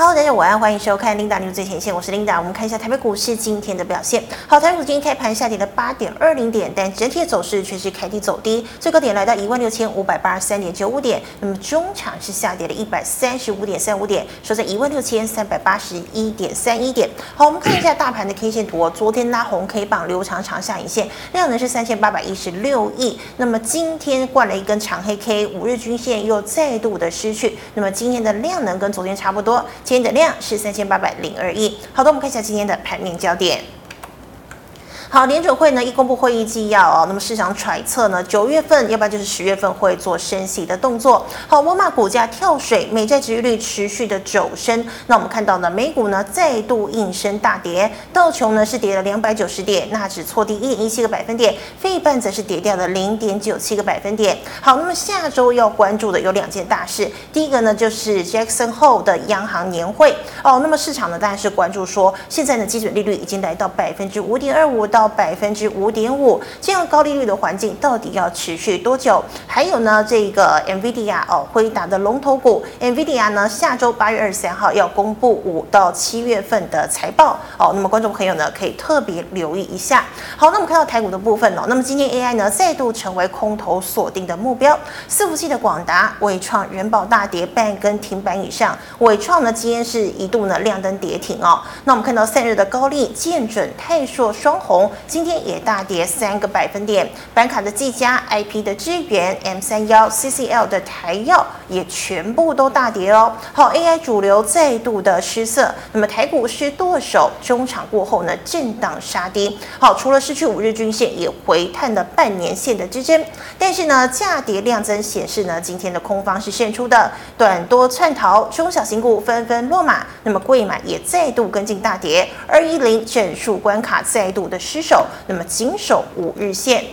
Hello，大家晚安，欢迎收看 Linda News 最前线，我是 Linda。我们看一下台北股市今天的表现。好，台北股今天开盘下跌了八点二零点，但整体的走势却是开低走低，最高点来到一万六千五百八十三点九五点。那么中场是下跌了一百三十五点三五点，收在一万六千三百八十一点三一点。好，我们看一下大盘的 K 线图，昨天拉红 K 棒留长长下影线，量能是三千八百一十六亿。那么今天灌了一根长黑 K，五日均线又再度的失去。那么今天的量能跟昨天差不多。今天的量是三千八百零二亿。好的，我们看一下今天的盘面焦点。好，联准会呢一公布会议纪要哦，那么市场揣测呢，九月份要不然就是十月份会做升息的动作。好，沃尔玛股价跳水，美债值利率持续的走升。那我们看到呢，美股呢再度应声大跌，道琼呢是跌了两百九十点，纳指挫低一点一七个百分点，费半则是跌掉了零点九七个百分点。好，那么下周要关注的有两件大事，第一个呢就是 Jackson Hole 的央行年会哦，那么市场呢当然是关注说，现在呢基准利率已经来到百分之五点二五到。到百分之五点五，这样高利率的环境到底要持续多久？还有呢，这个 NVIDIA 哦，辉达的龙头股 NVIDIA 呢，下周八月二十三号要公布五到七月份的财报哦。那么观众朋友呢，可以特别留意一下。好，那我们看到台股的部分哦，那么今天 AI 呢再度成为空头锁定的目标，伺服器的广达、伟创、仁宝大跌半根停板以上，伟创呢今天是一度呢亮灯跌停哦。那我们看到散热的高力、建准、泰硕双红。今天也大跌三个百分点，板卡的技嘉、IP 的支援、M 三幺、CCL 的台燿也全部都大跌哦。好，AI 主流再度的失色，那么台股是剁手，中场过后呢震荡杀低。好，除了失去五日均线，也回探了半年线的支撑，但是呢价跌量增显示呢今天的空方是胜出的，短多窜逃，中小型股纷纷落马，那么贵买也再度跟进大跌，二一零整数关卡再度的失。守，那么紧守五日线。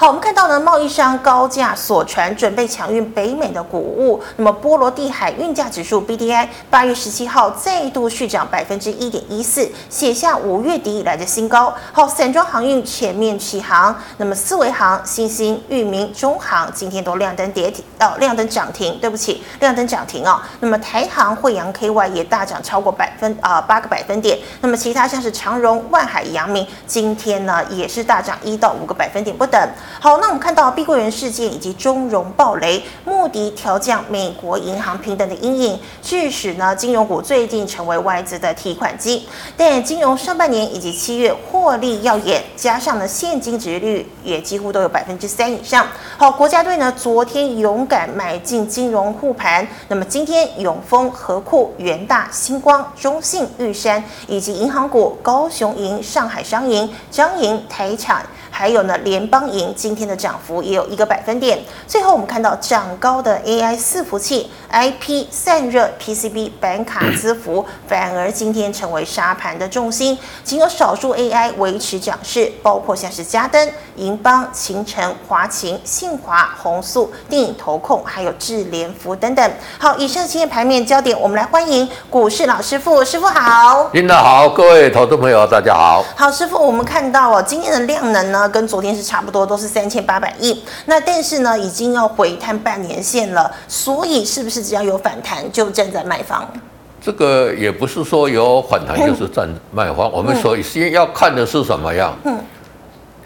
好，我们看到呢，贸易商高价锁船，准备抢运北美的谷物。那么波罗的海运价指数 BDI 八月十七号再度续涨百分之一点一四，写下五月底以来的新高。好，散装航运全面启航。那么四维航、新兴、裕民、中航今天都亮灯跌停，哦，亮灯涨停。对不起，亮灯涨停哦。那么台航、慧洋 KY 也大涨超过百分啊八个百分点。那么其他像是长荣、万海、阳明，今天呢也是大涨一到五个百分点不等。好，那我们看到碧桂园事件以及中融暴雷，穆迪调降美国银行平等的阴影，致使呢金融股最近成为外资的提款机。但金融上半年以及七月获利耀眼，加上呢现金殖利率也几乎都有百分之三以上。好，国家队呢昨天勇敢买进金融护盘，那么今天永丰、和库、元大、星光、中信、玉山以及银行股高雄银、上海商银、彰银、台产。还有呢，联邦银今天的涨幅也有一个百分点。最后我们看到涨高的 AI 伺服器、IP 散热、PCB 板卡资服，反而今天成为沙盘的重心。仅有少数 AI 维持涨势，包括像是嘉登、银邦、勤诚、华勤、信华、宏塑、电影投控，还有智联福等等。好，以上今天盘面焦点，我们来欢迎股市老师傅，师傅好。领导好，各位投资朋友大家好。好，师傅，我们看到哦，今天的量能呢？跟昨天是差不多，都是三千八百亿。那但是呢，已经要回探半年线了，所以是不是只要有反弹就站在卖方？这个也不是说有反弹就是站卖方。嗯、我们所以先要看的是什么样？嗯，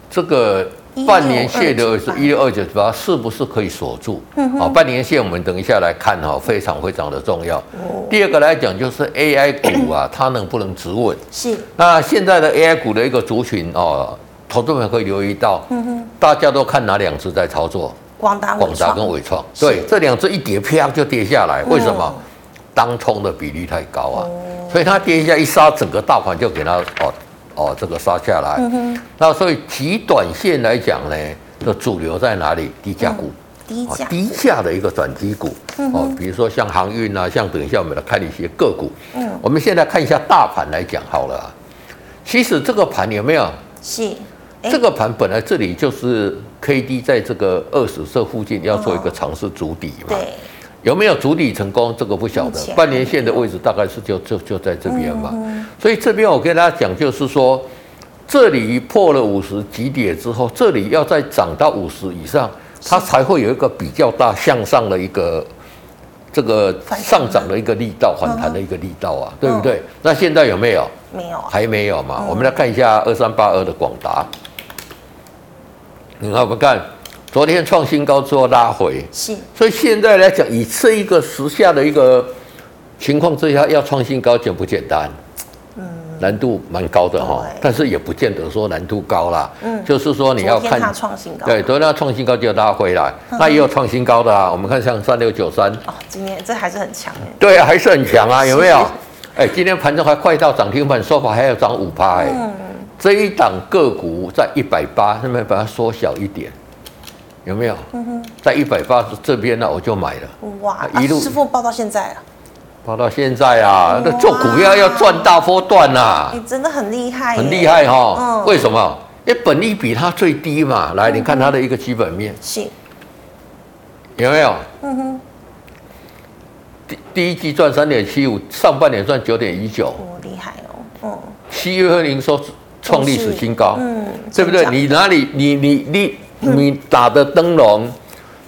这个半年线的是一六二九八，是不是可以锁住？嗯，好，半年线我们等一下来看哈，非常非常的重要。哦、第二个来讲就是 AI 股啊，它能不能止稳？是。那现在的 AI 股的一个族群哦。投资们可以留意到，大家都看哪两只在操作？广达、广达跟伟创。对，这两只一跌，啪就跌下来。为什么？当冲的比例太高啊，所以它跌一下一杀，整个大盘就给它哦哦这个杀下来。嗯那所以极短线来讲呢，的主流在哪里？低价股，低价低价的一个转机股哦，比如说像航运啊，像等一下我们来看一些个股。嗯，我们现在看一下大盘来讲好了。啊其实这个盘有没有？是。这个盘本来这里就是 K D 在这个二十这附近要做一个尝试筑底嘛，有没有筑底成功？这个不晓得。半年线的位置大概是就就就在这边嘛，所以这边我跟大家讲就是说，这里破了五十几点之后，这里要再涨到五十以上，它才会有一个比较大向上的一个这个上涨的一个力道，反弹的一个力道啊，对不对？那现在有没有？没有，还没有嘛。我们来看一下二三八二的广达，你看我们看，昨天创新高之后拉回，是。所以现在来讲，以这一个时下的一个情况之下，要创新高简不简单？嗯难度蛮高的哈，但是也不见得说难度高啦。嗯，就是说你要看创新高，对，昨天它创新高就拉回来，那也有创新高的啊。我们看像三六九三，哦，今天这还是很强哎。对啊，还是很强啊，有没有？哎，今天盘中还快到涨停板，收盘还要涨五趴哎。嗯，这一档个股在一百八，是不是把它缩小一点？有没有？嗯哼，在一百八这边呢，我就买了。哇，一路师傅抱到现在了。跑到现在啊，那做股票要赚大波段呐！你真的很厉害，很厉害哈。嗯，为什么？因为本利比它最低嘛。来，你看它的一个基本面，是，有没有？嗯哼。第第一季赚三点七五，上半年赚九点一九，哦，厉害哦。嗯。七月份营收创历史新高，嗯，对不对？你哪里？你你你你打的灯笼，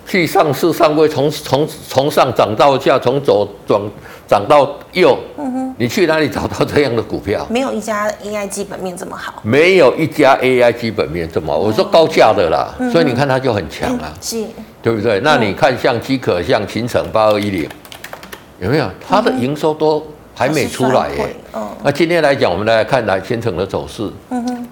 去上市上柜，从从从上涨到下，从左转。涨到右，嗯哼，你去哪里找到这样的股票？没有一家 AI 基本面这么好，没有一家 AI 基本面这么好。我说高价的啦，所以你看它就很强啊，是，对不对？那你看像机可，像勤诚八二一零，有没有？它的营收都还没出来耶。那今天来讲，我们来看来勤诚的走势，嗯哼，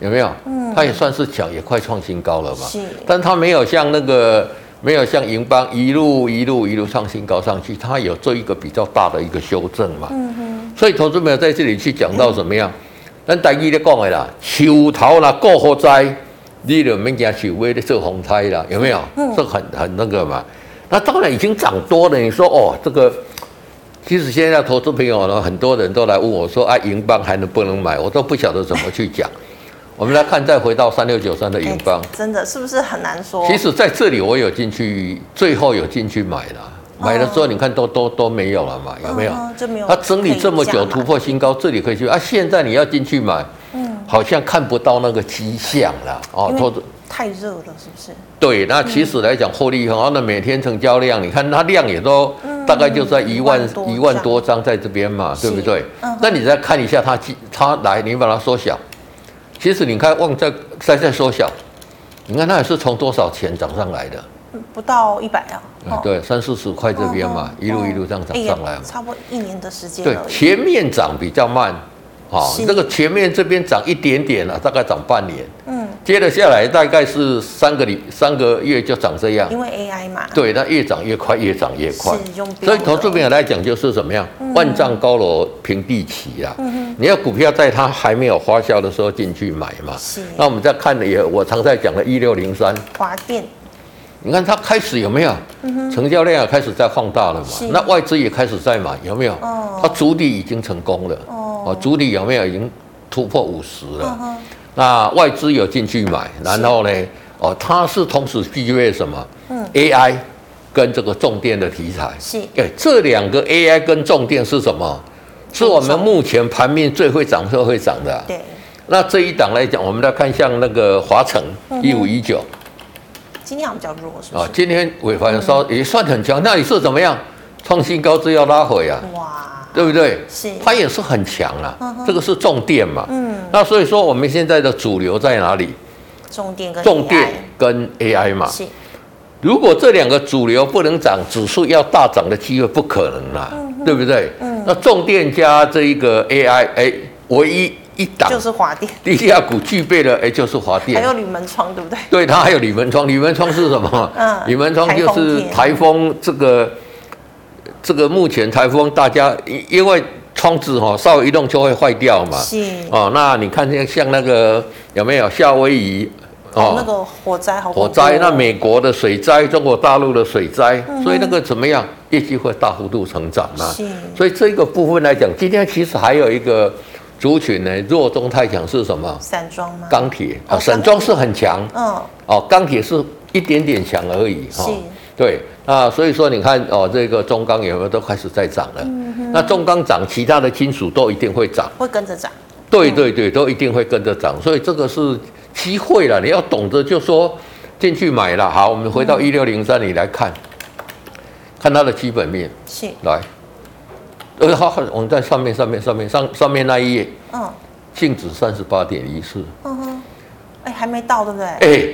有没有？嗯，它也算是强，也快创新高了嘛。是，但它没有像那个。没有像银邦一路一路一路创新高上去，它有做一个比较大的一个修正嘛。嗯哼。所以投资朋友在这里去讲到怎么样？咱大意的讲的啦，树头啦过火灾，你就免惊树尾的做红胎啦，有没有？嗯。这很很那个嘛。那当然已经涨多了。你说哦，这个其实现在投资朋友呢，很多人都来问我说啊，银邦还能不能买？我都不晓得怎么去讲。我们来看，再回到三六九三的银邦，真的是不是很难说？其实在这里我有进去，最后有进去买了，买了之后你看都都都没有了嘛，有没有？就没有。它整理这么久突破新高，这里可以去啊。现在你要进去买，嗯，好像看不到那个迹象了哦。因为太热了，是不是？对，那其实来讲获利很好，那每天成交量，你看它量也都大概就在一万一万多张在这边嘛，对不对？那你再看一下它，它来，你把它缩小。其实你看，望在在在缩小，你看它也是从多少钱涨上来的？不到一百啊。嗯、对，三四十块这边嘛，一路一路这样涨上来嘛。差不多一年的时间。对，前面涨比较慢。好，这个前面这边涨一点点了，大概涨半年。嗯，接着下来大概是三个礼三个月就涨这样。因为 AI 嘛。对，它越涨越快，越涨越快。所以投资朋友来讲就是怎么样？万丈高楼平地起啊。嗯，你要股票在它还没有发酵的时候进去买嘛。是。那我们再看的也，我常在讲的，一六零三。华电。你看它开始有没有？成交量也开始在放大了嘛？那外资也开始在买，有没有？哦。它主力已经成功了。哦，主力有没有已经突破五十了？那外资有进去买，然后呢？哦，它是同时具备什么？嗯，AI 跟这个重电的题材。是，哎，这两个 AI 跟重电是什么？是我们目前盘面最会涨、最会涨的、啊。对。那这一档来讲，我们来看像那个华城一五一九，今天比较弱，是吧？啊，今天尾盘稍也算很强，那你是怎么样？创新高之要拉回啊？哇！对不对？是，它也是很强啊。这个是重电嘛。嗯。那所以说，我们现在的主流在哪里？重电跟 AI 重电跟 AI 嘛。是。如果这两个主流不能涨，指数要大涨的机会不可能啦，嗯、对不对？嗯。那重电加这一个 AI，哎，唯一一档就是华电。低价股具备了，哎，就是华电。还有铝门窗，对不对？对，它还有铝门窗。铝门窗是什么？嗯。铝门窗就是台风这个。这个目前台风，大家因为窗子哈稍微一动就会坏掉嘛。是。哦，那你看像像那个有没有夏威夷？哦，那个火灾好。火灾，那美国的水灾，中国大陆的水灾，嗯、所以那个怎么样？业绩会大幅度成长嘛。是。所以这个部分来讲，今天其实还有一个族群呢，弱中太强是什么？散装吗？钢铁啊，散装是很强。嗯。哦，钢铁是一点点强而已。是。对。啊，所以说你看哦，这个中钢有没有都开始在涨了？那中钢涨，其他的金属都一定会涨，会跟着涨。对对对，都一定会跟着涨，所以这个是机会了。你要懂得就说进去买了。好，我们回到一六零三，你来看，看它的基本面，是来，呃，好，我们在上面上面上面上上面那一页，嗯，净值三十八点一四，嗯哼，哎，还没到对不对？哎，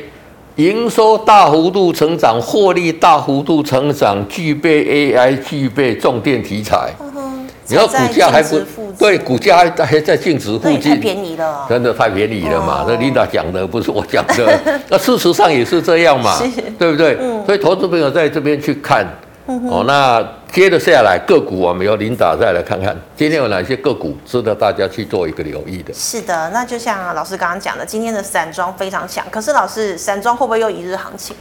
营收大幅度成长，获利大幅度成长，具备 AI，具备重电题材。嗯哼。你要股价还不对，股价还还在净值附近，太便宜了，真的太便宜了嘛？那 Linda 讲的不是我讲的，那事实上也是这样嘛，对不对？所以投资朋友在这边去看，哦，那接着下来个股我们由 Linda 再来看看，今天有哪些个股值得大家去做一个留意的？是的，那就像老师刚刚讲的，今天的散装非常强，可是老师散装会不会又一日行情？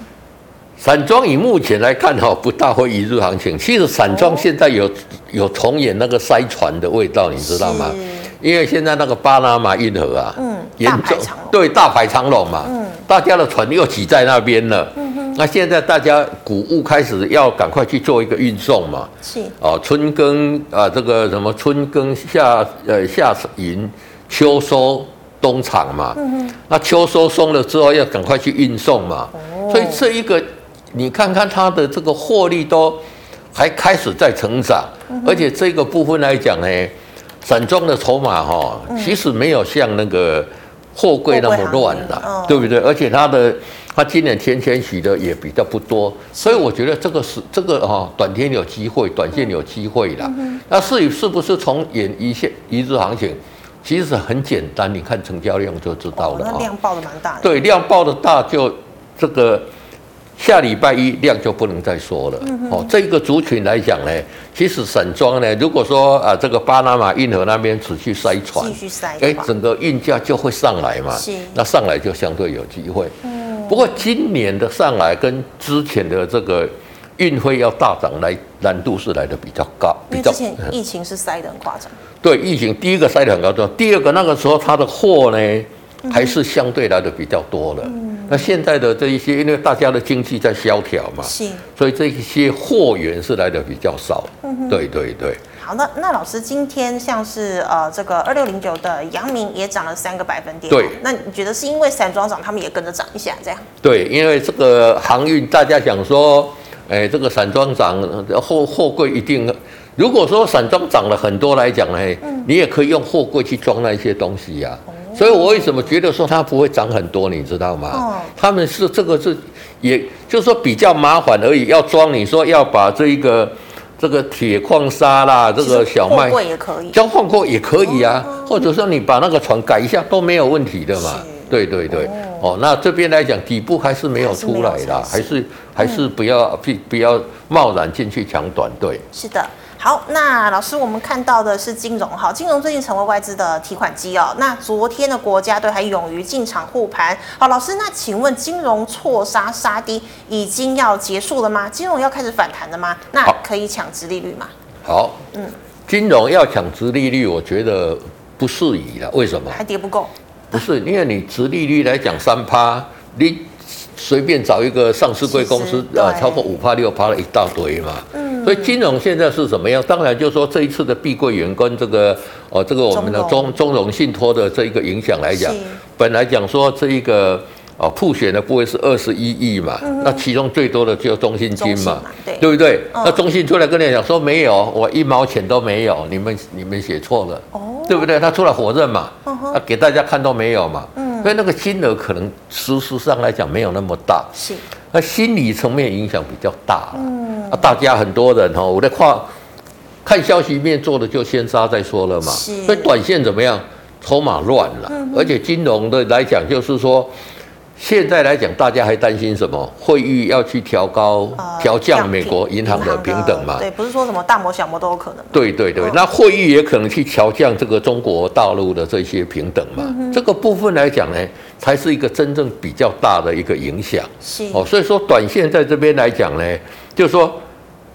散装以目前来看哈，不大会一日行情。其实散装现在有有重演那个塞船的味道，你知道吗？因为现在那个巴拿马运河啊，嗯，严重对大排长龙嘛，嗯，大家的船又挤在那边了，嗯哼，那现在大家谷物开始要赶快去做一个运送嘛，是。哦，春耕啊，这个什么春耕夏呃夏耘秋收冬藏嘛，嗯哼，那秋收松了之后要赶快去运送嘛，哦，所以这一个。你看看它的这个获利都还开始在成长，而且这个部分来讲呢，散装的筹码哈，其实没有像那个货柜那么乱了，对不对？而且它的它今年天天洗的也比较不多，所以我觉得这个是这个哈，短天有机会，短线有机会了。那至于是不是从演一线一日行情，其实很简单，你看成交量就知道了。那量爆的蛮大的。对，量爆的大就这个。下礼拜一量就不能再说了。哦，这个族群来讲呢，其实散装呢，如果说啊，这个巴拿马运河那边持续塞船，继续塞，哎，整个运价就会上来嘛。是，那上来就相对有机会。嗯。不过今年的上来跟之前的这个运费要大涨来难度是来的比较高，比较。之前疫情是塞得很夸张。对，疫情第一个塞得很夸张，第二个那个时候它的货呢，还是相对来的比较多的。嗯。那现在的这一些，因为大家的经济在萧条嘛，是，所以这一些货源是来的比较少。嗯哼，对对对。好的，那老师今天像是呃这个二六零九的阳明也涨了三个百分点。对，那你觉得是因为散装涨，他们也跟着涨一下这样？对，因为这个航运大家想说，哎，这个散装涨，货货柜一定，如果说散装涨了很多来讲呢，嗯、你也可以用货柜去装那一些东西呀、啊。所以，我为什么觉得说它不会涨很多，你知道吗？哦，他们是这个是，也就是说比较麻烦而已。要装，你说要把这一个这个铁矿砂啦，这个小麦，货柜也可以，交换过也可以啊。或者说你把那个船改一下都没有问题的嘛。对对对。哦，那这边来讲底部还是没有出来的，还是还是不要不不要贸然进去抢短。对，是的。好，那老师，我们看到的是金融，好，金融最近成为外资的提款机哦。那昨天的国家队还勇于进场护盘。好，老师，那请问金融错杀杀低已经要结束了吗？金融要开始反弹了吗？那可以抢殖利率吗？好，嗯，金融要抢殖利率，我觉得不适宜了。为什么？还跌不够？不是，因为你殖利率来讲三趴，你随便找一个上市贵公司 啊，超过五趴六趴了一大堆嘛。嗯。所以金融现在是怎么样？当然就是说这一次的碧桂园跟这个哦，这个我们的中中融信托的这一个影响来讲，本来讲说这一个哦，普选的部位是二十一亿嘛，那其中最多的就中信金嘛，对。不对？那中信出来跟你讲说没有，我一毛钱都没有，你们你们写错了，哦。对不对？他出来否认嘛，他给大家看都没有嘛，嗯。所以那个金额可能事实上来讲没有那么大，是。那心理层面影响比较大了，嗯，啊，大家很多人哈，我在看看消息面做的就先杀再说了嘛，是，所以短线怎么样，筹码乱了，嗯、而且金融的来讲就是说。现在来讲，大家还担心什么？会议要去调高、调降美国银行的平等嘛？对，不是说什么大摩、小摩都有可能。对对对，那会议也可能去调降这个中国大陆的这些平等嘛？这个部分来讲呢，才是一个真正比较大的一个影响。是哦，所以说短线在这边来讲呢，就是说，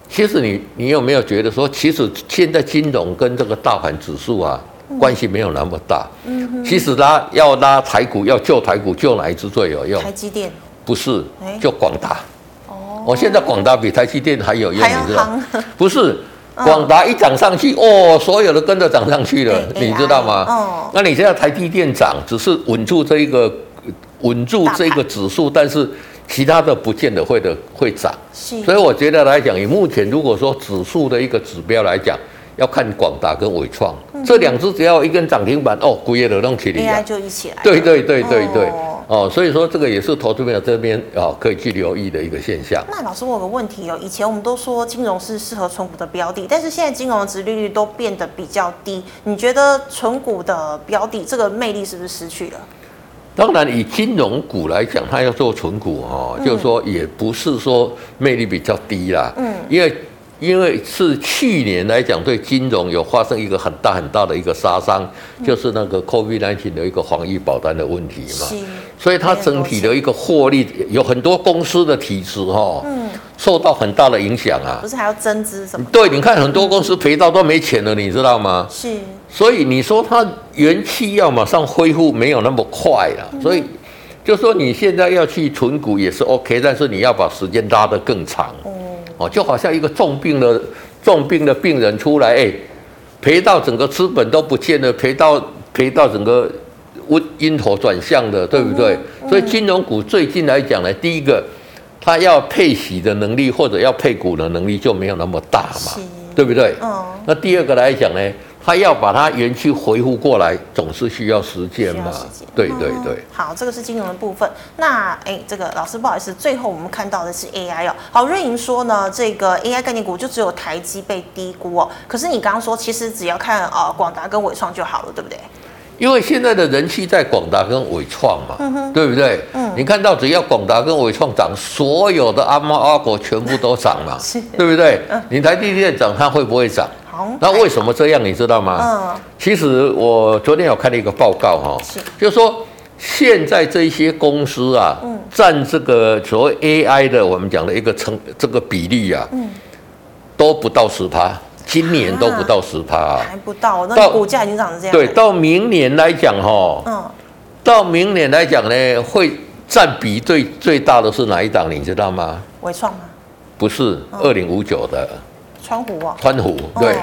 其实你你有没有觉得说，其实现在金融跟这个大盘指数啊？关系没有那么大，嗯，其实拉要拉台股，要救台股，救哪一支最有用？台积电不是，就广达。哦，我现在广达比台积电还有用，你知道？不是，广达一涨上去，哦，所有的跟着涨上去了，你知道吗？哦，那你现在台积电涨，只是稳住这一个稳住这个指数，但是其他的不见得会的会涨。是，所以我觉得来讲，以目前如果说指数的一个指标来讲，要看广达跟纬创、嗯、这两只，只要一根涨停板，哦，股业的动起来，AI 就一起来。对对对对对。哦哦，所以说这个也是投资朋友这边啊可以去留意的一个现象。那老师，我有个问题哦，以前我们都说金融是适合存股的标的，但是现在金融的殖利率都变得比较低，你觉得存股的标的这个魅力是不是失去了？当然，以金融股来讲，它要做存股哦，嗯、就是说也不是说魅力比较低啦，嗯，因为。因为是去年来讲，对金融有发生一个很大很大的一个杀伤，就是那个 COVID-19 的一个防疫保单的问题嘛，所以它整体的一个获利有很多公司的体质哈，受到很大的影响啊。不是还要增资什么？对，你看很多公司赔到都没钱了，你知道吗？是。所以你说它元气要马上恢复没有那么快了，所以就说你现在要去存股也是 OK，但是你要把时间拉得更长。哦，就好像一个重病的重病的病人出来，哎，赔到整个资本都不见了，赔到赔到整个晕晕头转向的，对不对？所以金融股最近来讲呢，第一个，它要配息的能力或者要配股的能力就没有那么大嘛，对不对？那第二个来讲呢？他要把它元气恢复过来，总是需要时间嘛。对对对。好，这个是金融的部分。那哎，这个老师不好意思，最后我们看到的是 AI 哦。好，瑞银说呢，这个 AI 概念股就只有台积被低估哦。可是你刚刚说，其实只要看呃广达跟纬创就好了，对不对？因为现在的人气在广达跟纬创嘛，嗯，对不对？嗯。你看到只要广达跟纬创涨，所有的阿猫阿狗全部都涨嘛，是，对不对？嗯。你台积电涨，它会不会涨？那为什么这样？你知道吗？嗯，其实我昨天有看了一个报告哈，是，就是说现在这些公司啊，嗯，占这个所谓 AI 的我们讲的一个成这个比例啊，嗯，都不到十趴，今年都不到十趴，还不到，那股价已经涨成这样。对，到明年来讲哈，嗯，到明年来讲呢，会占比最最大的是哪一档？你知道吗？伟创吗？不是，二零五九的。川湖啊，川湖对，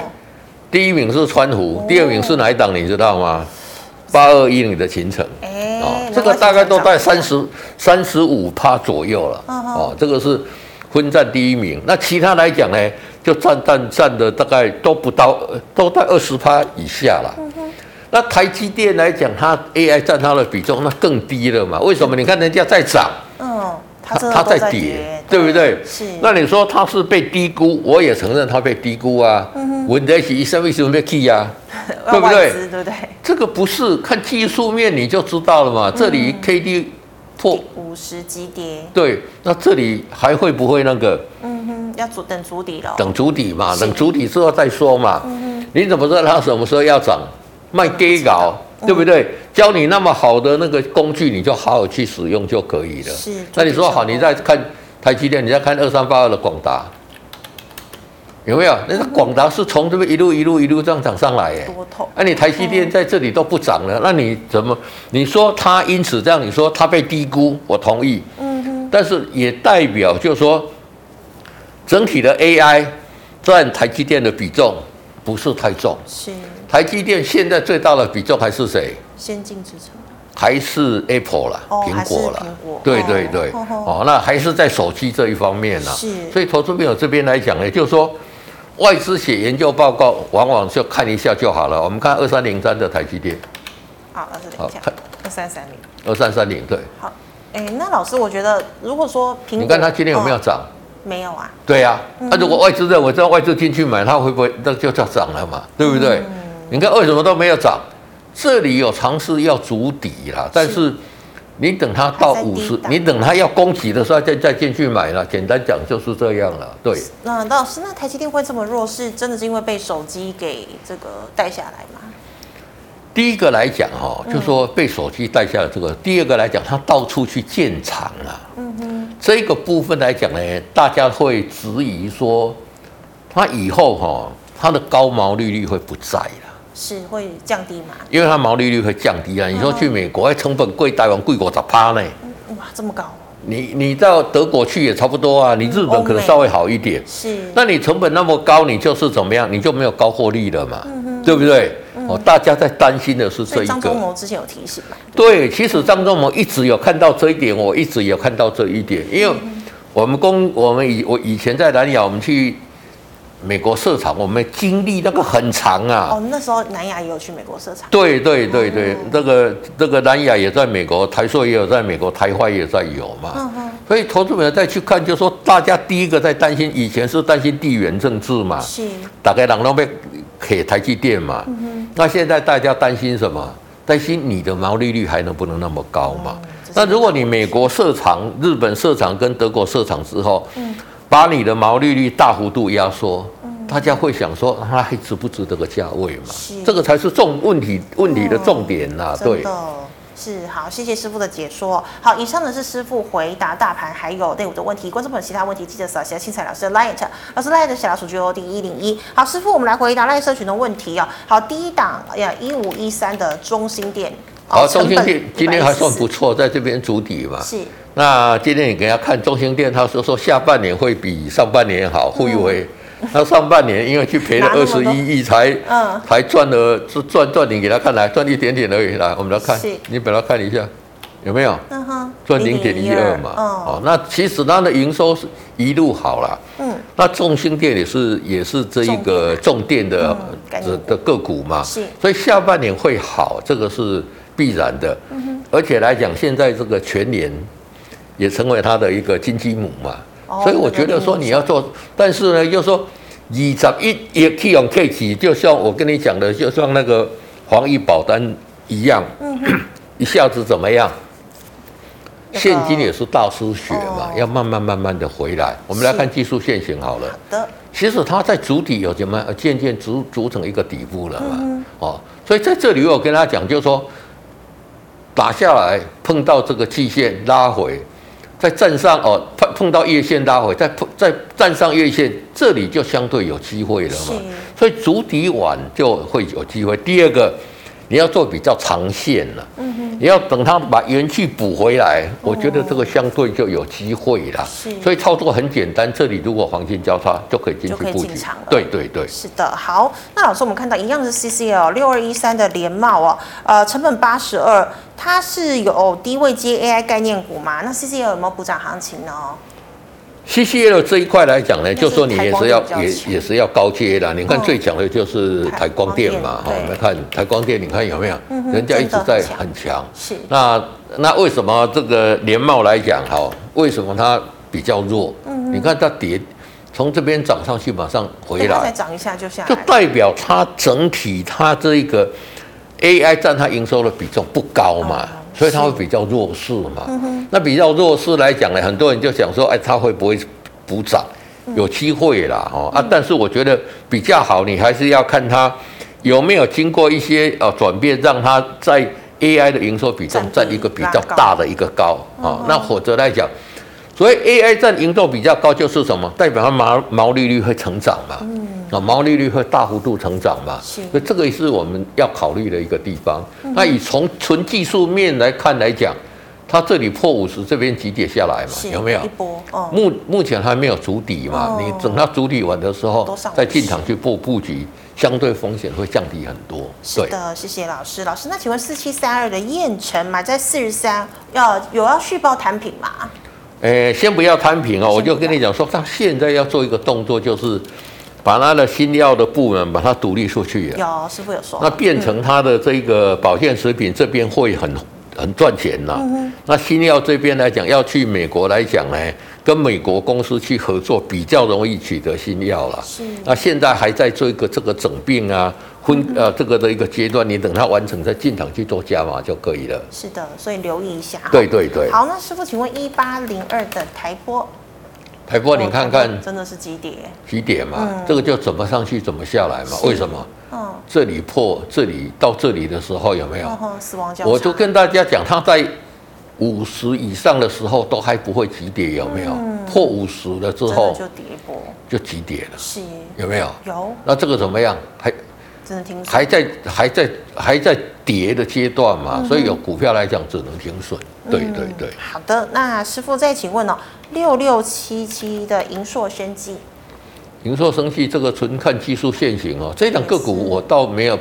第一名是川湖，第二名是哪一档？你知道吗？八二一零的行程，哦，这个大概都在三十三十五趴左右了，哦，这个是分占第一名。那其他来讲呢，就占占占的大概都不到，都在二十趴以下了。那台积电来讲，它 AI 占它的比重那更低了嘛？为什么？你看人家在涨，嗯，它它在跌。对不对？是。那你说它是被低估，我也承认它被低估啊。稳在起，什么为什么被 key 啊？对不对？对不对？这个不是看技术面你就知道了嘛。这里 K D 破五十级跌。对，那这里还会不会那个？嗯哼，要等等筑底了。等主底嘛，等主底之后再说嘛。嗯哼。你怎么知道它什么时候要涨？卖给搞，对不对？教你那么好的那个工具，你就好好去使用就可以了。是。那你说好，你再看。台积电，你再看二三八二的广达，有没有？那个广达是从这边一路一路一路这样涨上来，哎，多头。那你台积电在这里都不涨了，那你怎么？你说它因此这样？你说它被低估，我同意。嗯哼。但是也代表就是说，整体的 AI 占台积电的比重不是太重。是。台积电现在最大的比重还是谁？先进制程。还是 Apple 啦，苹果啦，对对对，哦，那还是在手机这一方面呢。是，所以投资朋友这边来讲呢，就是说外资写研究报告，往往就看一下就好了。我们看二三零三的台积电。好，二三零三，二三三零。二三三零，对。好，哎，那老师，我觉得如果说苹果，你看它今天有没有涨？没有啊。对呀，那如果外资认为这外资进去买，它会不会那就叫涨了嘛？对不对？你看为什么都没有涨？这里有尝试要筑底啦，但是你等它到五十，你等它要攻击的时候再再进去买了。简单讲就是这样了。对，那老师，那台积电会这么弱，是真的是因为被手机给这个带下来吗？第一个来讲哈，就说被手机带下来这个。嗯、第二个来讲，它到处去建厂了。嗯哼，这个部分来讲呢，大家会质疑说，它以后哈，它的高毛利率会不在了。是会降低嘛？因为它毛利率会降低啊！你说去美国，成本贵，台湾贵过十趴呢？哇，这么高！你你到德国去也差不多啊，你日本可能稍微好一点。是，那你成本那么高，你就是怎么样？你就没有高获利了嘛？对不对？哦，大家在担心的是这一个。张忠谋之前有提醒嘛？对，其实张忠谋一直有看到这一点，我一直有看到这一点，因为我们公我们以我以前在南亚，我们去。美国设厂，我们经历那个很长啊。哦，那时候南亚也有去美国设厂。对对对对，嗯、这个这个南亚也在美国，台塑也有在美国，台化也在有嘛。嗯哼。所以投资者再去看，就说大家第一个在担心，以前是担心地缘政治嘛。是。大概两都被给台积电嘛。嗯哼。那现在大家担心什么？担心你的毛利率还能不能那么高嘛？嗯、那如果你美国设厂、日本设厂跟德国设厂之后，嗯。把你的毛利率大幅度压缩，大家会想说，它还值不值这个价位嘛？是这个才是重问题问题的重点呐、啊。嗯、对，是好，谢谢师傅的解说。好，以上呢是师傅回答大盘还有内股的问题。观众朋友其他问题记得扫一下青彩老师的 Light，老师 Light 的小老鼠 G O D 一零一。好，师傅，我们来回答 Light 社群的问题哦。好，第一档呀，一五一三的中心店。好，中心店今天还算不错，在这边筑底嘛。是。那今天你给大家看中兴电，他说说下半年会比上半年好，会不会？他上半年因为去赔了二十一亿，才嗯，才赚了是赚赚点给他看来，赚一点点而已。来，我们来看，你本来看一下有没有？嗯哼，赚零点一二嘛。哦，那其实它的营收是一路好了。嗯。那中兴电也是也是这一个重电的的的个股嘛。是。所以下半年会好，这个是。必然的，而且来讲，现在这个全联也成为他的一个金鸡母嘛，所以我觉得说你要做，但是呢，又说二十一也可以用 K 起，就像我跟你讲的，就像那个防疫保单一样，一下子怎么样？现金也是大失血嘛，要慢慢慢慢的回来。我们来看技术线型好了，好的，其实它在主体有什么？渐渐组组成一个底部了嘛，哦，所以在这里我跟他讲，就是说。打下来碰到这个季线拉回，再站上哦，碰碰到月线拉回，再碰再站上月线，这里就相对有机会了嘛。所以足底晚就会有机会。第二个。你要做比较长线了，嗯哼，你要等它把元气补回来，我觉得这个相对就有机会了。是，所以操作很简单，这里如果黄金交叉就可以进去布局。对对对，是的。好，那老师，我们看到一样是 CCL 六二一三的联帽哦，呃，成本八十二，它是有低位接 AI 概念股嘛？那 CCL 有没有补涨行情呢？C C L 这一块来讲呢，就说你也是要也也是要高阶的。你看最强的就是台光电嘛，哈，我们看台光电，你看有没有？人家一直在很强。是。那那为什么这个联茂来讲，哈，为什么它比较弱？嗯。你看它跌，从这边涨上去，马上回来，再涨一下就下来，就代表它整体它这一个 A I 占它营收的比重不高嘛。所以它会比较弱势嘛，嗯、那比较弱势来讲呢，很多人就想说，哎，它会不会补涨？有机会啦，哦、嗯、啊，但是我觉得比较好，你还是要看它有没有经过一些呃转变，让它在 AI 的营收比重占一个比较大的一个高啊、哦，那否则来讲。所以 AI 占营收比较高，就是什么？代表它毛毛利率会成长嘛？嗯，啊，毛利率会大幅度成长嘛？是，所以这个也是我们要考虑的一个地方。嗯、那以从纯技术面来看来讲，它这里破五十，这边急跌下来嘛？有没有？一波哦。目目前还没有筑底嘛？哦、你等它筑底完的时候，再进场去布布局，相对风险会降低很多。是的，谢谢老师。老师，那请问四七三二的燕城买在四十三，要有要续报摊平吗？诶，先不要摊平哦，我就跟你讲说，他现在要做一个动作，就是把他的新药的部门把它独立出去。有师傅有说，那变成他的这个保健食品这边会很很赚钱呐。嗯、那新药这边来讲，要去美国来讲呢，跟美国公司去合作比较容易取得新药了。是。那现在还在做一个这个整病啊。分呃，这个的一个阶段，你等它完成再进场去做加码就可以了。是的，所以留意一下。对对对。好，那师傅，请问一八零二的台波，台波你看看，真的是急跌，急跌嘛，嗯、这个就怎么上去怎么下来嘛？为什么？嗯，这里破，这里到这里的时候有没有？嗯、死亡交叉。我就跟大家讲，它在五十以上的时候都还不会急跌，有没有？嗯、破五十了之后就跌一波，就急跌了。是，有没有？有。那这个怎么样？还？还在还在还在跌的阶段嘛，嗯、所以有股票来讲只能停损。对对对、嗯。好的，那师傅再请问哦，六六七七的银硕生技，银硕生技这个纯看技术线型哦，这两个股我倒没有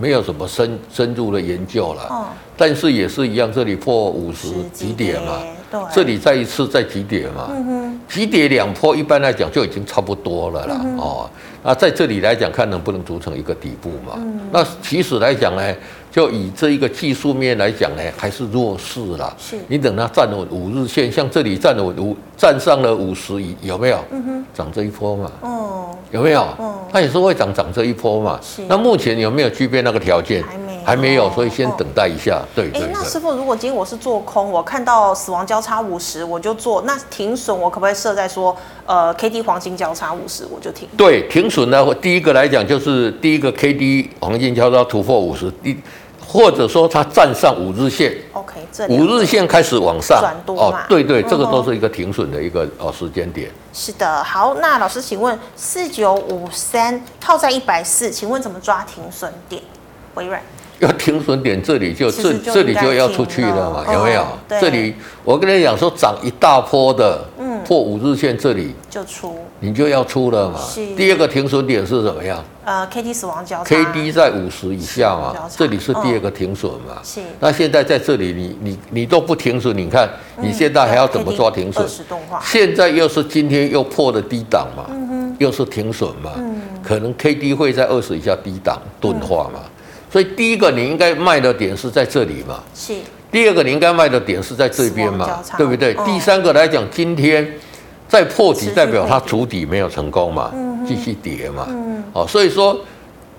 没有什么深深入的研究了。哦，但是也是一样，这里破五十几点嘛。对这里再一次再急跌嘛，嗯、哼急跌两波，一般来讲就已经差不多了啦。嗯、哦，那在这里来讲，看能不能组成一个底部嘛。嗯、那其实来讲呢，就以这一个技术面来讲呢，还是弱势啦。是，你等它站稳五日线，像这里站稳五，站上了五十一，有没有？嗯哼，涨这一波嘛。哦，有没有？哦，它也是会涨涨这一波嘛。是，那目前有没有具备那个条件？还没有，所以先等待一下。哦、对对，对。那师傅，如果今天我是做空，我看到死亡交叉五十，我就做。那停损我可不可以设在说，呃，K D 黄金交叉五十，我就停？对，停损呢，第一个来讲就是第一个 K D 黄金交叉突破五十，第或者说它站上五日线。OK，这五日线开始往上转多嘛？哦，对对，这个都是一个停损的一个哦时间点。是的，好，那老师，请问四九五三套在一百四，请问怎么抓停损点？微软。要停损点，这里就这这里就要出去了嘛？有没有？这里我跟你讲说，涨一大波的，破五日线这里就出，你就要出了嘛。第二个停损点是怎么样？呃，K D 死亡交叉，K D 在五十以下嘛，这里是第二个停损嘛。是。那现在在这里，你你你都不停损，你看你现在还要怎么抓停损？现在又是今天又破了低档嘛，又是停损嘛，可能 K D 会在二十以下低档钝化嘛。所以第一个你应该卖的点是在这里嘛？是。第二个你应该卖的点是在这边嘛？对不对？第三个来讲，今天再破底代表它主底没有成功嘛？继续跌嘛？嗯哦，所以说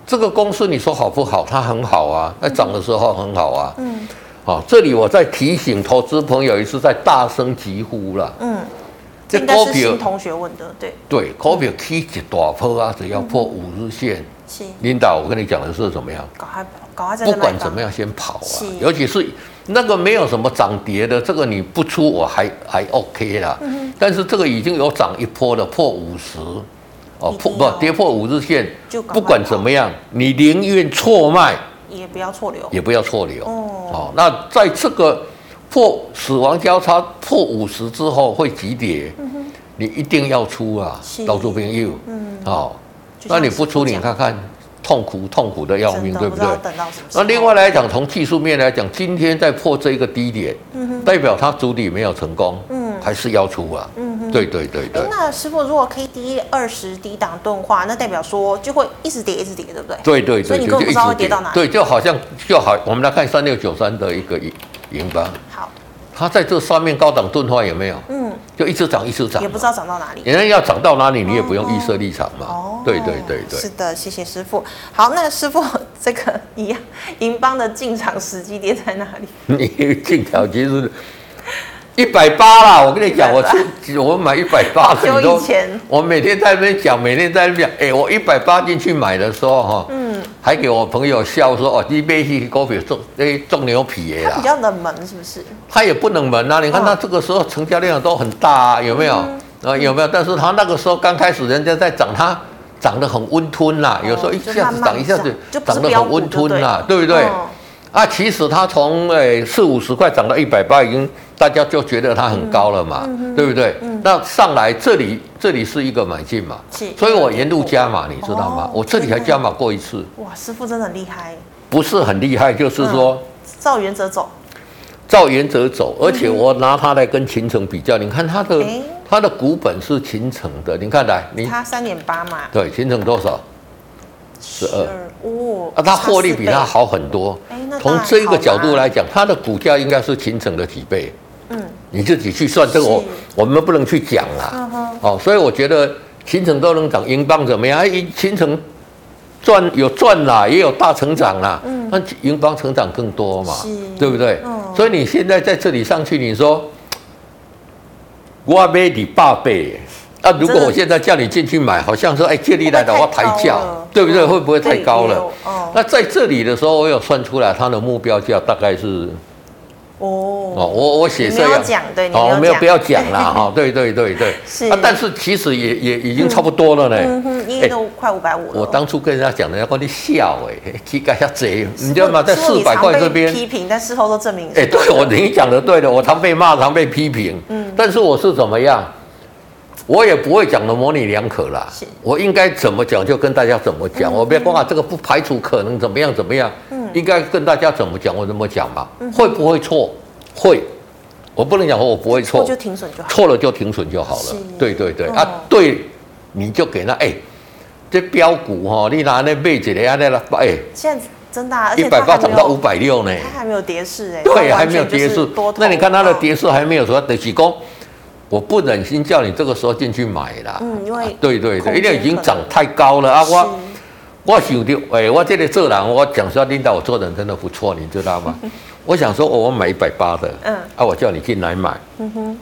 这个公司你说好不好？它很好啊，在涨的时候很好啊。嗯。好，这里我再提醒投资朋友一次，再大声疾呼了。嗯。这应该是新同学问的，对。对，股票起一大波啊，只要破五日线。领导，我跟你讲的是怎么样？搞还搞不管怎么样，先跑啊！尤其是那个没有什么涨跌的，这个你不出我还还 OK 啦。嗯、但是这个已经有涨一波了，破五十哦，破不跌破五日线，不管怎么样，你宁愿错卖也不要错留，也不要错留哦，哦。那在这个破死亡交叉破五十之后会急跌，嗯、你一定要出啊！到这边又嗯，好。那你不出，你看看，痛苦痛苦的要命，对不对？那另外来讲，从技术面来讲，今天在破这一个低点，代表它主底没有成功，嗯，还是要出啊，嗯，对对对对。那师傅，如果 K D 二十低档钝化，那代表说就会一直跌，一直跌，对不对？对对对，所以你根本不知道会跌到哪里。对，就好像就好，我们来看三六九三的一个银邦。好。它在这上面高档钝化有没有？嗯，就一直涨，一直涨，也不知道涨到哪里。人家要涨到哪里，你也不用预设立场嘛。哦，对对对对。是的，谢谢师傅。好，那师傅这个一样，银邦的进场时机点在哪里？你进场其实。一百八啦！我跟你讲，我出我买一百八的，你都我每天在那边讲，每天在那边讲，哎、欸，我一百八进去买的时候哈，嗯，还给我朋友笑说哦，你买去股票种那种牛皮的啦。它比较冷门是不是？它也不冷门啊！你看它这个时候成交量都很大啊，有没有？啊、嗯，有没有？但是它那个时候刚开始人家在涨，它涨得很温吞啦，有时候一下子涨，一下子涨得很温吞啦，对不对？哦、啊，其实它从诶四五十块涨到一百八已经。大家就觉得它很高了嘛，嗯、对不对？嗯、那上来这里，这里是一个买进嘛，所以我沿路加码，你知道吗？哦、我这里还加码过一次。哇，师傅真的很厉害。不是很厉害，就是说、嗯、照原则走，照原则走。而且我拿它来跟秦诚比较，你看它的、欸、它的股本是秦诚的，你看来，你它三点八嘛，对，秦诚多少？十二哦，啊，它获利比它好很多。从、欸、这个角度来讲，它的股价应该是秦城的几倍。嗯，你自己去算这个我，我们不能去讲啦。嗯、哦，所以我觉得秦城都能涨，英镑怎么样？秦城赚有赚啦，也有大成长啦。嗯，那英镑成长更多嘛，是对不对？嗯、所以你现在在这里上去，你说我买你八倍，啊，如果我现在叫你进去买，好像说哎，借力来的话抬价，对不对？会不会太高了？哦、那在这里的时候，我有算出来，它的目标价大概是。哦哦，我我写这样讲，对，哦，没有不要讲了 哈，对对对对，是啊，但是其实也也已经差不多了呢，嗯哼，因为都快五百五了。我当初跟人家讲的，要跟你笑哎，乞丐下贼，你知道吗？在四百块这边批评，但事后都证明，哎，对我你讲的对的，我常被骂，常被批评，嗯，但是我是怎么样？我也不会讲的模棱两可啦。是我应该怎么讲就跟大家怎么讲。嗯、我别光啊，这个不排除可能怎么样怎么样。嗯，应该跟大家怎么讲我怎么讲嘛。嗯、会不会错？会。我不能讲说我不会错，就停损就好。错了就停损就好了。是对对对、哦、啊，对，你就给他哎，这标股哈，你拿那背景的啊，那个哎，现在真的、啊，一百八涨到五百六呢，它还没有跌势哎，对，还没有跌势。那你看它的跌势还没有说得起攻。我不忍心叫你这个时候进去买啦，嗯，因为、啊、对对对，因为已经涨太高了啊！我我想的，哎，我这里做人，我讲说领导我做人真的不错，你知道吗？我想说，我买一百八的，嗯，啊，我叫你进来买，嗯哼，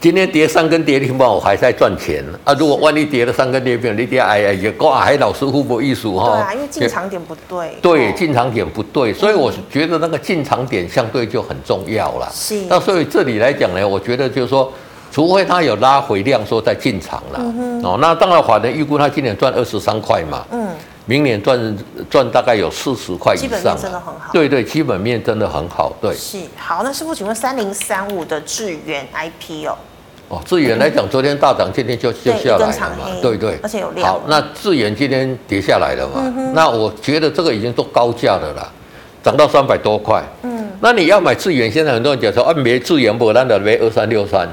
今天跌三根跌停板，我还在赚钱啊！如果万一跌了三根跌停板，你跌哎哎也挂还老师傅不艺术哈？对啊，因为进场点不对，对，进场点不对，所以我觉得那个进场点相对就很重要了。是，那所以这里来讲呢，我觉得就是说。除非他有拉回量，说再进场了，嗯、哦，那当然法人预估他今年赚二十三块嘛，嗯，明年赚赚大概有四十块以上，基本面真的很好，对对，基本面真的很好，对。是。好，那师傅，请问三零三五的智源 IP 哦，哦，智源来讲，昨天大涨，今天就就下来了嘛，对对，而且有量。好，那智源今天跌下来了嘛，嗯、那我觉得这个已经都高价的了，涨到三百多块，嗯，那你要买智源，现在很多人讲说啊，没智源不，那得买二三六三。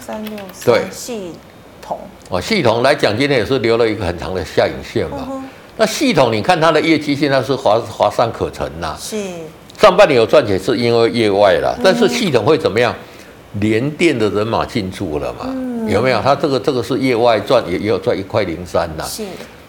三六三系统哦，系统来讲，今天也是留了一个很长的下影线嘛。嗯、那系统，你看它的业绩现在是华华上可成呐。是上半年有赚钱，是因为业外了。但是系统会怎么样？联电的人马进驻了嘛？嗯、有没有？它这个这个是业外赚，也也有赚一块零三呐。是。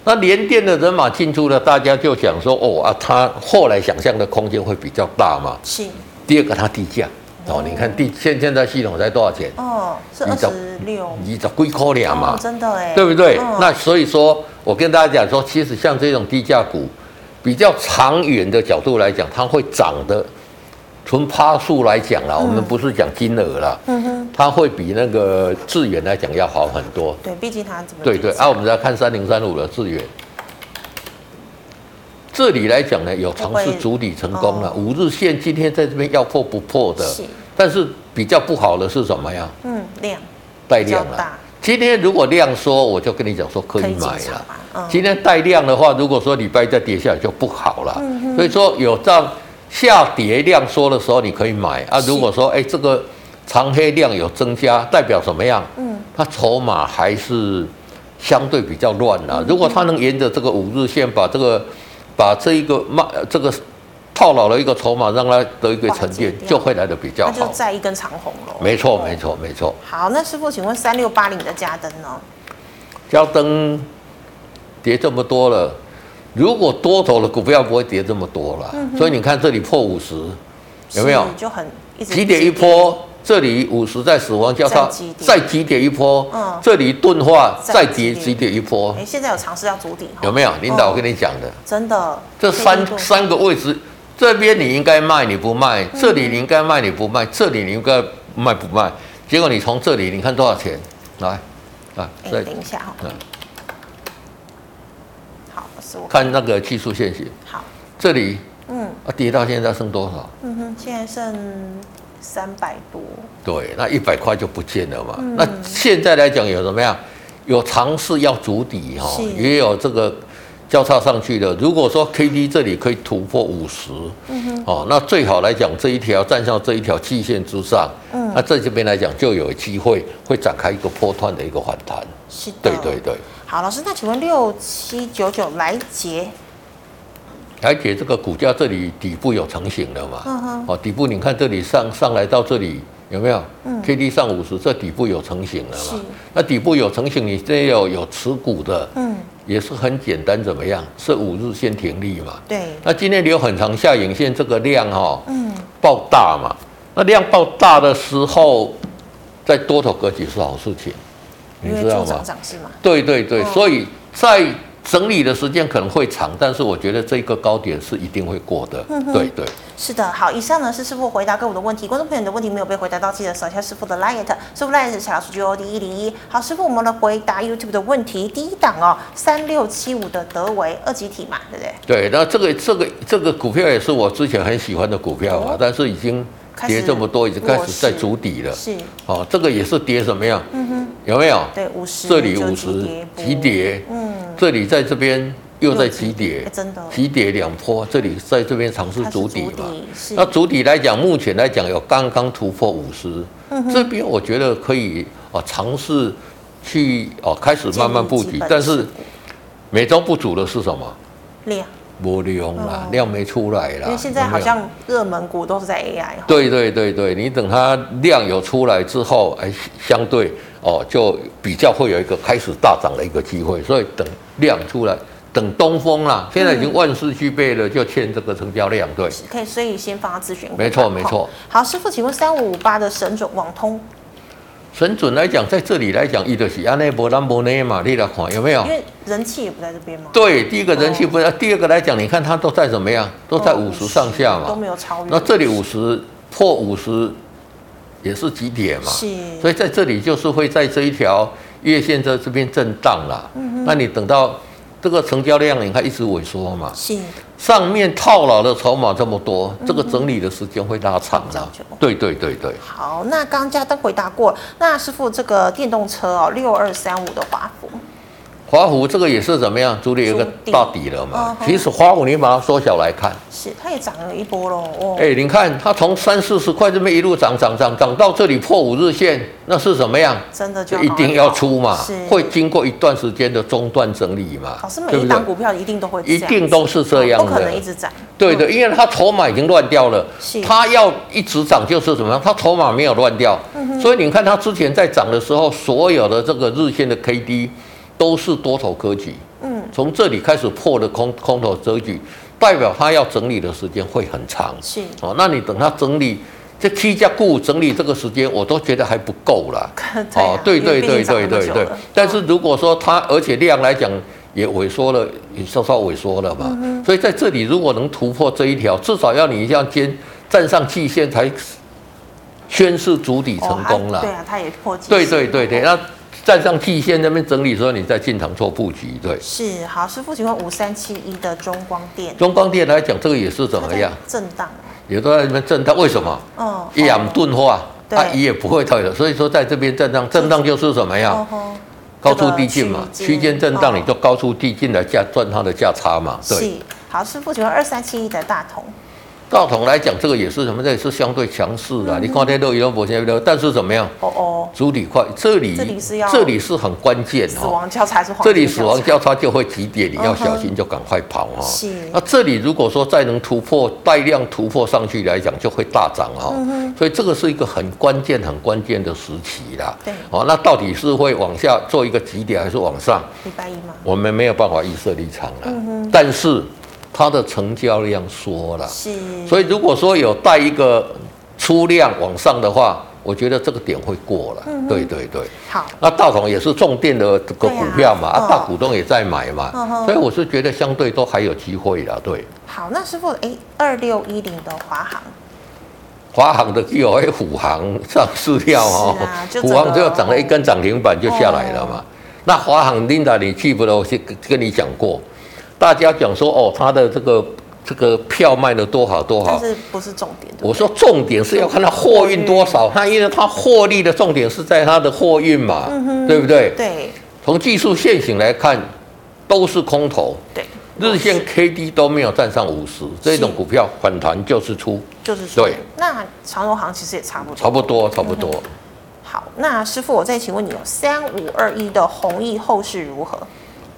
那联电的人马进驻了，大家就想说，哦啊，它后来想象的空间会比较大嘛。是。第二个，它低价。哦，你看第现现在系统才多少钱？哦，是二十六，二十几块两嘛，真的哎，对不对？哦、那所以说，我跟大家讲说，其实像这种低价股，比较长远的角度来讲，它会涨的。从趴数来讲啦，嗯、我们不是讲金额啦，嗯哼，它会比那个智远来讲要好很多。对，毕竟它怎么？对对，啊，我们再看三零三五的智原。这里来讲呢，有尝试主底成功了。五日线今天在这边要破不破的，是。但是比较不好的是什么呀？嗯，量带量了。今天如果量缩，我就跟你讲说可以买了。嗯、今天带量的话，如果说礼拜再跌下来就不好了。嗯、所以说有这样下跌量缩的时候，你可以买啊。如果说哎这个长黑量有增加，代表什么样？嗯，它筹码还是相对比较乱了。嗯、如果它能沿着这个五日线把这个。把这一个卖这个套牢了一个筹码，让它得一个沉淀，就会来的比较好。那就再一根长红了。没错，没错，没错。好，那师傅，请问三六八零的加登呢？加登跌这么多了，如果多头的股票不会跌这么多了。嗯、所以你看这里破五十，有没有？就很一直急跌一波。这里五十在死亡交叉，再急跌一波。嗯，这里钝化，再跌急跌一波。哎，现在有尝试要筑底，有没有？领导我跟你讲的，真的。这三三个位置，这边你应该卖你不卖，这里你应该卖你不卖，这里你应该卖不卖？结果你从这里你看多少钱？来，来，再等一下哈。嗯。好，是我看那个技术线型。好，这里，嗯，啊，跌到现在剩多少？嗯哼，现在剩。三百多，对，那一百块就不见了嘛。嗯、那现在来讲有怎么样？有尝试要筑底哈，也有这个交叉上去的。如果说 K D 这里可以突破五十，嗯哼，哦，那最好来讲这一条站上这一条季线之上，嗯，那这这边来讲就有机会会展开一个波段的一个反弹。是的，对对对。好，老师，那请问六七九九来捷。而且这个股价这里底部有成型了嘛？哦，底部你看这里上上来到这里有没有？嗯。K D 上五十，这底部有成型了嘛？是。那底部有成型，你这有有持股的，嗯，也是很简单，怎么样？是五日线停利嘛？对。那今天留很长下影线，这个量哈、哦，嗯，爆大嘛？那量爆大的时候，在多头格局是好事情，你知道吗？对对对，哦、所以在。整理的时间可能会长，但是我觉得这个高点是一定会过的。对对，是的。好，以上呢是师傅回答各位的问题。观众朋友的问题没有被回答到，记得扫一下师傅的 LINE，师傅 LINE 是小老鼠 GOD 一零一。好，师傅，我们来回答 YouTube 的问题。第一档哦，三六七五的德维二级体嘛，对不对？对，那这个这个这个股票也是我之前很喜欢的股票啊，哦、但是已经跌这么多，已经开始在筑底了。是，哦，这个也是跌什么样？嗯哼。有没有？对，五十，这里五十急跌，嗯，这里在这边又在急跌，真的急跌两波，这里在这边尝试筑底嘛。那筑底来讲，目前来讲有刚刚突破五十，这边我觉得可以啊，尝试去哦开始慢慢布局，但是美中不足的是什么？量。没量啦，量没出来啦。因为现在好像热门股都是在 AI。对对对对，你等它量有出来之后，哎，相对哦，就比较会有一个开始大涨的一个机会。所以等量出来，等东风啦，现在已经万事俱备了，就欠这个成交量。对，可以，所以先放咨询。没错没错。好，师傅，请问三五五八的神准网通。神准来讲，在这里来讲，伊就是安内波兰波内嘛，你来看有没有？因为人气也不在这边嘛。对，第一个人气不在，第二个来讲，你看它都在怎么样？都在五十上下嘛，都没有超越。那这里五十破五十也是极点嘛，是。所以在这里就是会在这一条月线在这边震荡啦。嗯哼。那你等到。这个成交量你看一直萎缩嘛，是上面套牢的筹码这么多，这个整理的时间会拉长的。对对对对。好，那刚刚嘉登回答过，那师傅这个电动车哦，六二三五的华孚。华孚这个也是怎么样？主力有个到底了嘛？其实华孚你把它缩小来看，是它也涨了一波喽。哦，哎，你看它从三四十块这边一路涨涨涨涨到这里破五日线，那是怎么样？真的就一定要出嘛？会经过一段时间的中段整理嘛？老师，每一档股票一定都会，一定都是这样的，不可能一直涨。对的，因为它筹码已经乱掉了，它要一直涨就是怎么样？它筹码没有乱掉，所以你看它之前在涨的时候，所有的这个日线的 K D。都是多头格局，嗯，从这里开始破的空空头格局，代表它要整理的时间会很长，是哦。那你等它整理这七家股整理这个时间，我都觉得还不够了，哦，对对对对对对。但是如果说它而且量来讲也萎缩了，也稍稍萎缩了嘛，所以在这里如果能突破这一条，至少要你一样先站上季线才宣示主底成功了。对啊，它也破。对对对对，那。站上 K 线那边整理的时候，你再进场做布局，对。是好，师傅请问五三七一的中光电。中光电来讲，这个也是怎么样？震荡。也都在那边震荡，为什么？哦。一阳钝化，它也不会退了，所以说在这边震荡，震荡就是什么样？高出低进嘛，区间震荡你就高出低进来价赚它的价差嘛，对。是好，师傅请问二三七一的大同。大同来讲，这个也是什么？这也是相对强势的。你看天都一样不现在但是怎么样？哦哦，主体块这里，这里是要，这里是很关键哈。死亡交叉是黄。这里死亡交叉就会急跌，你要小心，就赶快跑哈。是。那这里如果说再能突破带量突破上去来讲，就会大涨哈。所以这个是一个很关键、很关键的时期啦。对。哦，那到底是会往下做一个急跌，还是往上？礼拜一吗？我们没有办法预设立场了。嗯哼。但是。它的成交量缩了，是，所以如果说有带一个出量往上的话，我觉得这个点会过了。对对对，好，那大同也是重电的这个股票嘛，啊，哦、大股东也在买嘛，所以我是觉得相对都还有机会了。对，好，那师傅，哎，二六一零的华航，华航的有哎，虎航上市掉哦，虎航就涨了一根涨停板就下来了嘛。哦、那华航，Linda，你记不得？我先跟你讲过。大家讲说哦，他的这个这个票卖的多好多好，但是不是重点？我说重点是要看他货运多少，他因为他获利的重点是在他的货运嘛，嗯、对不对？对。从技术线型来看，都是空头。对。日线 K D 都没有站上五十，这种股票反弹就是出，就是出。对。那长荣行其实也差不多。差不多，差不多。嗯、好，那师傅，我再请问你哦，三五二一的弘毅后市如何？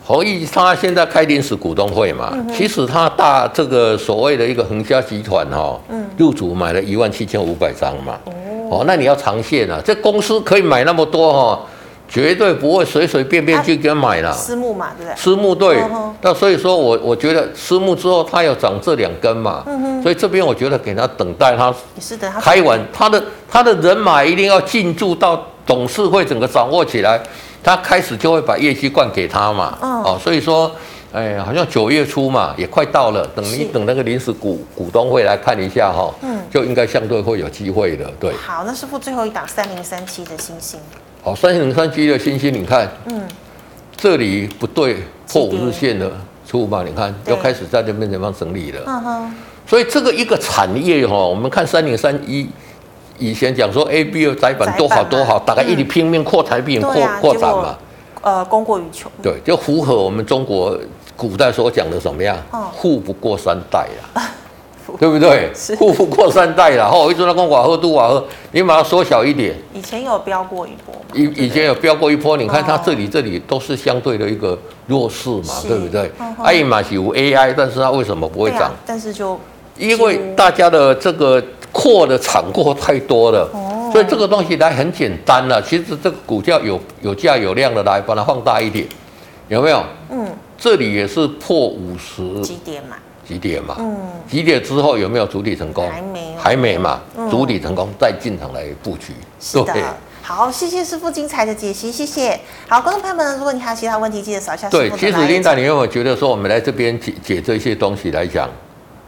弘毅他现在开临时股东会嘛，嗯、其实他大这个所谓的一个恒嘉集团哈，入主买了一万七千五百张嘛，哦，哦，那你要长线啊，这公司可以买那么多哈，绝对不会随随便便就给买了。私募嘛，对不对？私募对，哦、那所以说我我觉得私募之后它要涨这两根嘛，所以这边我觉得给他等待他，开完他的他的人马一定要进驻到董事会整个掌握起来。他开始就会把业绩灌给他嘛，哦，哦，所以说，哎，好像九月初嘛，也快到了，等你等那个临时股股东会来看一下哈、哦，嗯，就应该相对会有机会的，对。好，那师傅最后一档三零三七的星星，好，三零三七的星星，你看，嗯，这里不对，破五日线的出嘛，你看又开始在这边地方整理了，嗯哼，所以这个一个产业哈，我们看三零三一。以前讲说 A B O 窄板多好多好，大概一直拼命扩产品、扩扩展嘛，呃，供过于求。对，就符合我们中国古代所讲的什么样？富不过三代啦，对不对？富不过三代啦。后一直在讲瓦赫杜瓦赫，你把它缩小一点。以前有飙过一波。以以前有飙过一波，你看它这里这里都是相对的一个弱势嘛，对不对？爱马是有 AI，但是它为什么不会涨？但是就因为大家的这个扩的产过太多了，所以这个东西来很简单了。其实这个股价有有价有量的来，把它放大一点，有没有？嗯，这里也是破五十几点嘛？几点嘛？嗯，几点之后有没有主体成功？还没，还没嘛？主体成功再进场来布局。是的。好，谢谢师傅精彩的解析，谢谢。好，观众朋友们，如果你还有其他问题，记得扫一下。对，其实 Linda，你有没有觉得说我们来这边解解这些东西来讲？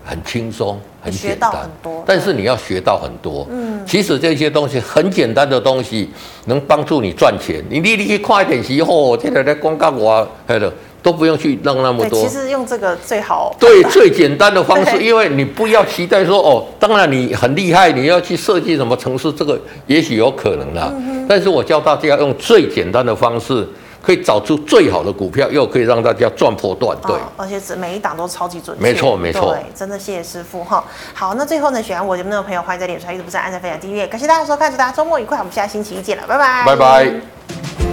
很轻松，很简单，很多，但是你要学到很多。嗯，其实这些东西很简单的东西，能帮助你赚钱。你你你去快一点时候，现在在广告我，还有都不用去弄那么多。其实用这个最好。对，最简单的方式，因为你不要期待说哦，当然你很厉害，你要去设计什么城市，这个也许有可能啦。嗯、但是我教大家用最简单的方式。可以找出最好的股票，又可以让大家赚破段，对，哦、而且每一档都超级准确，没错没错，对，真的谢谢师傅哈。好，那最后呢，喜欢我节目的朋友，欢迎在脸书、YouTube 上按赞、分享、订阅，感谢大家收看，祝大家周末愉快，我们下星期一见了，拜拜，拜拜。